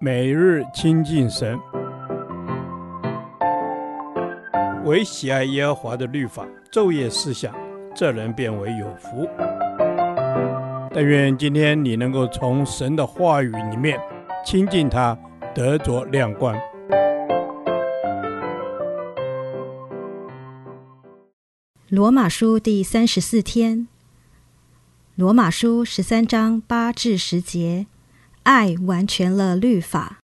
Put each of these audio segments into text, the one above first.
每日亲近神，唯喜爱耶和华的律法，昼夜思想，这人便为有福。但愿今天你能够从神的话语里面亲近他，得着亮光。罗马书第三十四天，罗马书十三章八至十节。爱完全了律法。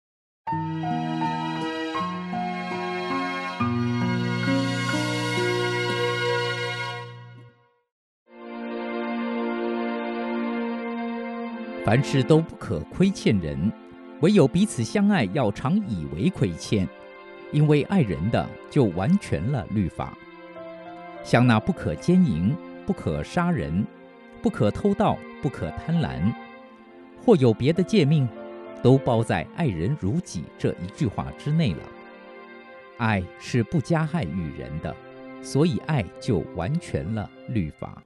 凡事都不可亏欠人，唯有彼此相爱，要常以为亏欠，因为爱人的就完全了律法。像那不可奸淫，不可杀人，不可偷盗，不可贪婪。或有别的诫命，都包在“爱人如己”这一句话之内了。爱是不加害于人的，所以爱就完全了律法。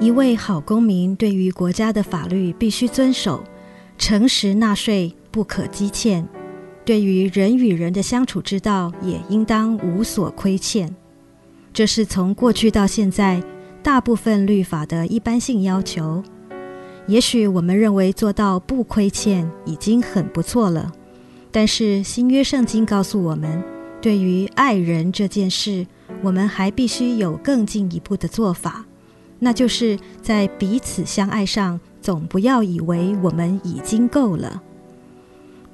一位好公民对于国家的法律必须遵守，诚实纳税，不可积欠。对于人与人的相处之道，也应当无所亏欠。这是从过去到现在大部分律法的一般性要求。也许我们认为做到不亏欠已经很不错了，但是新约圣经告诉我们，对于爱人这件事，我们还必须有更进一步的做法，那就是在彼此相爱上，总不要以为我们已经够了。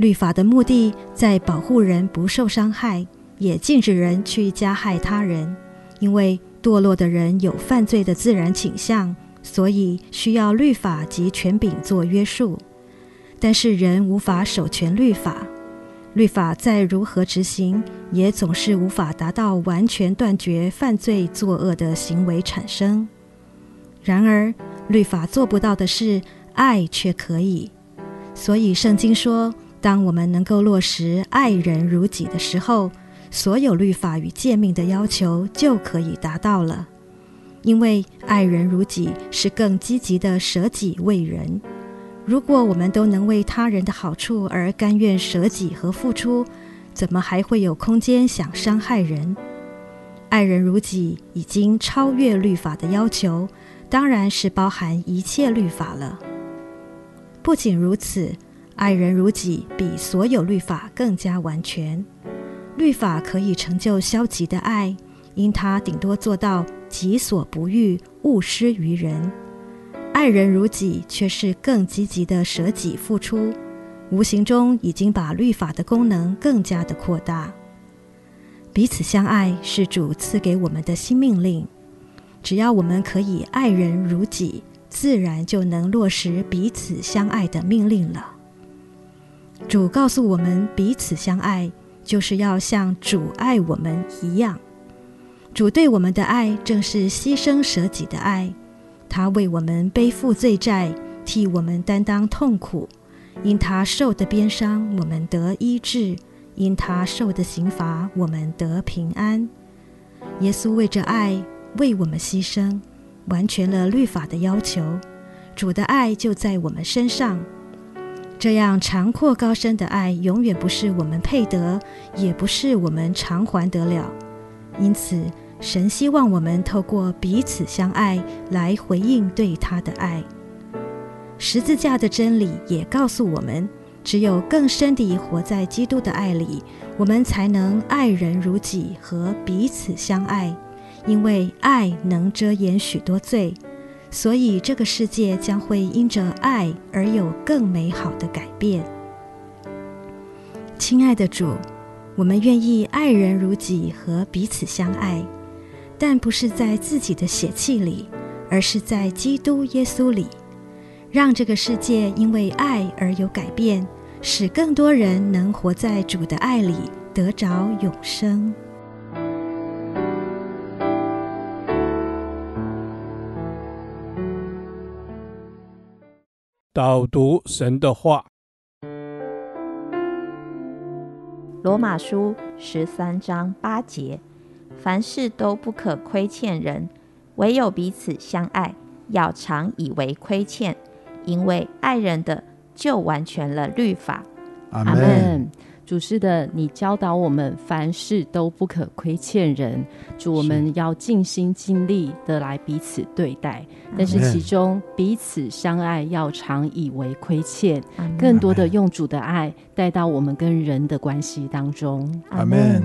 律法的目的在保护人不受伤害，也禁止人去加害他人。因为堕落的人有犯罪的自然倾向，所以需要律法及权柄做约束。但是人无法守全律法，律法再如何执行，也总是无法达到完全断绝犯罪作恶的行为产生。然而，律法做不到的事，爱却可以。所以圣经说，当我们能够落实爱人如己的时候，所有律法与诫命的要求就可以达到了。因为爱人如己是更积极的舍己为人。如果我们都能为他人的好处而甘愿舍己和付出，怎么还会有空间想伤害人？爱人如己已经超越律法的要求，当然是包含一切律法了。不仅如此。爱人如己比所有律法更加完全。律法可以成就消极的爱，因它顶多做到己所不欲，勿施于人。爱人如己却是更积极的舍己付出，无形中已经把律法的功能更加的扩大。彼此相爱是主赐给我们的新命令，只要我们可以爱人如己，自然就能落实彼此相爱的命令了。主告诉我们，彼此相爱，就是要像主爱我们一样。主对我们的爱，正是牺牲舍己的爱。他为我们背负罪债，替我们担当痛苦。因他受的鞭伤，我们得医治；因他受的刑罚，我们得平安。耶稣为着爱，为我们牺牲，完全了律法的要求。主的爱就在我们身上。这样长阔高深的爱，永远不是我们配得，也不是我们偿还得了。因此，神希望我们透过彼此相爱来回应对他的爱。十字架的真理也告诉我们，只有更深地活在基督的爱里，我们才能爱人如己和彼此相爱，因为爱能遮掩许多罪。所以，这个世界将会因着爱而有更美好的改变。亲爱的主，我们愿意爱人如己和彼此相爱，但不是在自己的血气里，而是在基督耶稣里，让这个世界因为爱而有改变，使更多人能活在主的爱里，得着永生。导读神的话，罗马书十三章八节：凡事都不可亏欠人，唯有彼此相爱，要常以为亏欠，因为爱人的就完全了律法。阿门。主是的，你教导我们凡事都不可亏欠人。主，我们要尽心尽力的来彼此对待，但是其中彼此相爱要常以为亏欠，更多的用主的爱带到我们跟人的关系当中。阿门。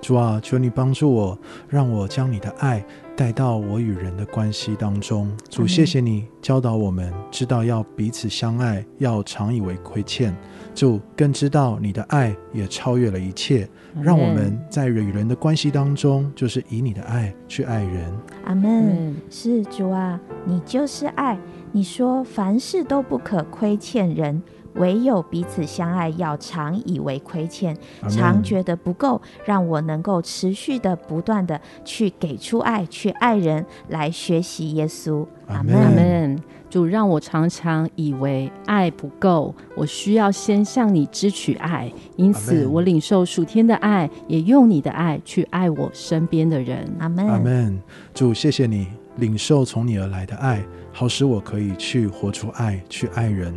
主啊，求你帮助我，让我将你的爱带到我与人的关系当中。主，谢谢你教导我们，知道要彼此相爱，要常以为亏欠。主更知道你的爱也超越了一切，让我们在人与人的关系当中，就是以你的爱去爱人。阿门。是主啊，你就是爱。你说凡事都不可亏欠人，唯有彼此相爱，要常以为亏欠，常觉得不够，让我能够持续的、不断的去给出爱，去爱人，来学习耶稣。阿门。阿门。主让我常常以为爱不够，我需要先向你支取爱，因此我领受属天的爱，也用你的爱去爱我身边的人。阿门。阿门。主，谢谢你领受从你而来的爱，好使我可以去活出爱，去爱人。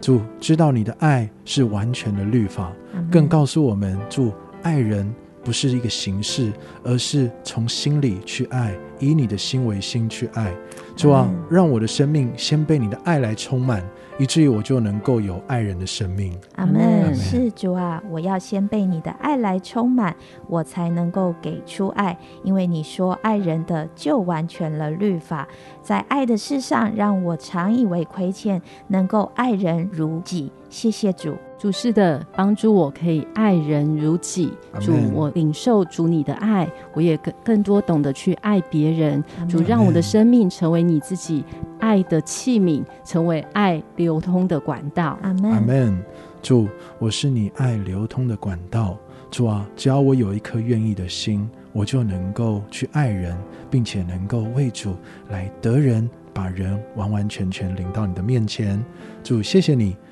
主知道你的爱是完全的律法，更告诉我们，主爱人。不是一个形式，而是从心里去爱，以你的心为心去爱。主啊，让我的生命先被你的爱来充满，以至于我就能够有爱人的生命。阿门。是主啊，我要先被你的爱来充满，我才能够给出爱。因为你说爱人的就完全了律法，在爱的事上，让我常以为亏欠，能够爱人如己。谢谢主。主是的，帮助我可以爱人如己。主，我领受主你的爱，我也更更多懂得去爱别人。主，让我的生命成为你自己爱的器皿，成为爱流通的管道。阿门。阿门。主，我是你爱流通的管道。主啊，只要我有一颗愿意的心，我就能够去爱人，并且能够为主来得人，把人完完全全领到你的面前。主，谢谢你。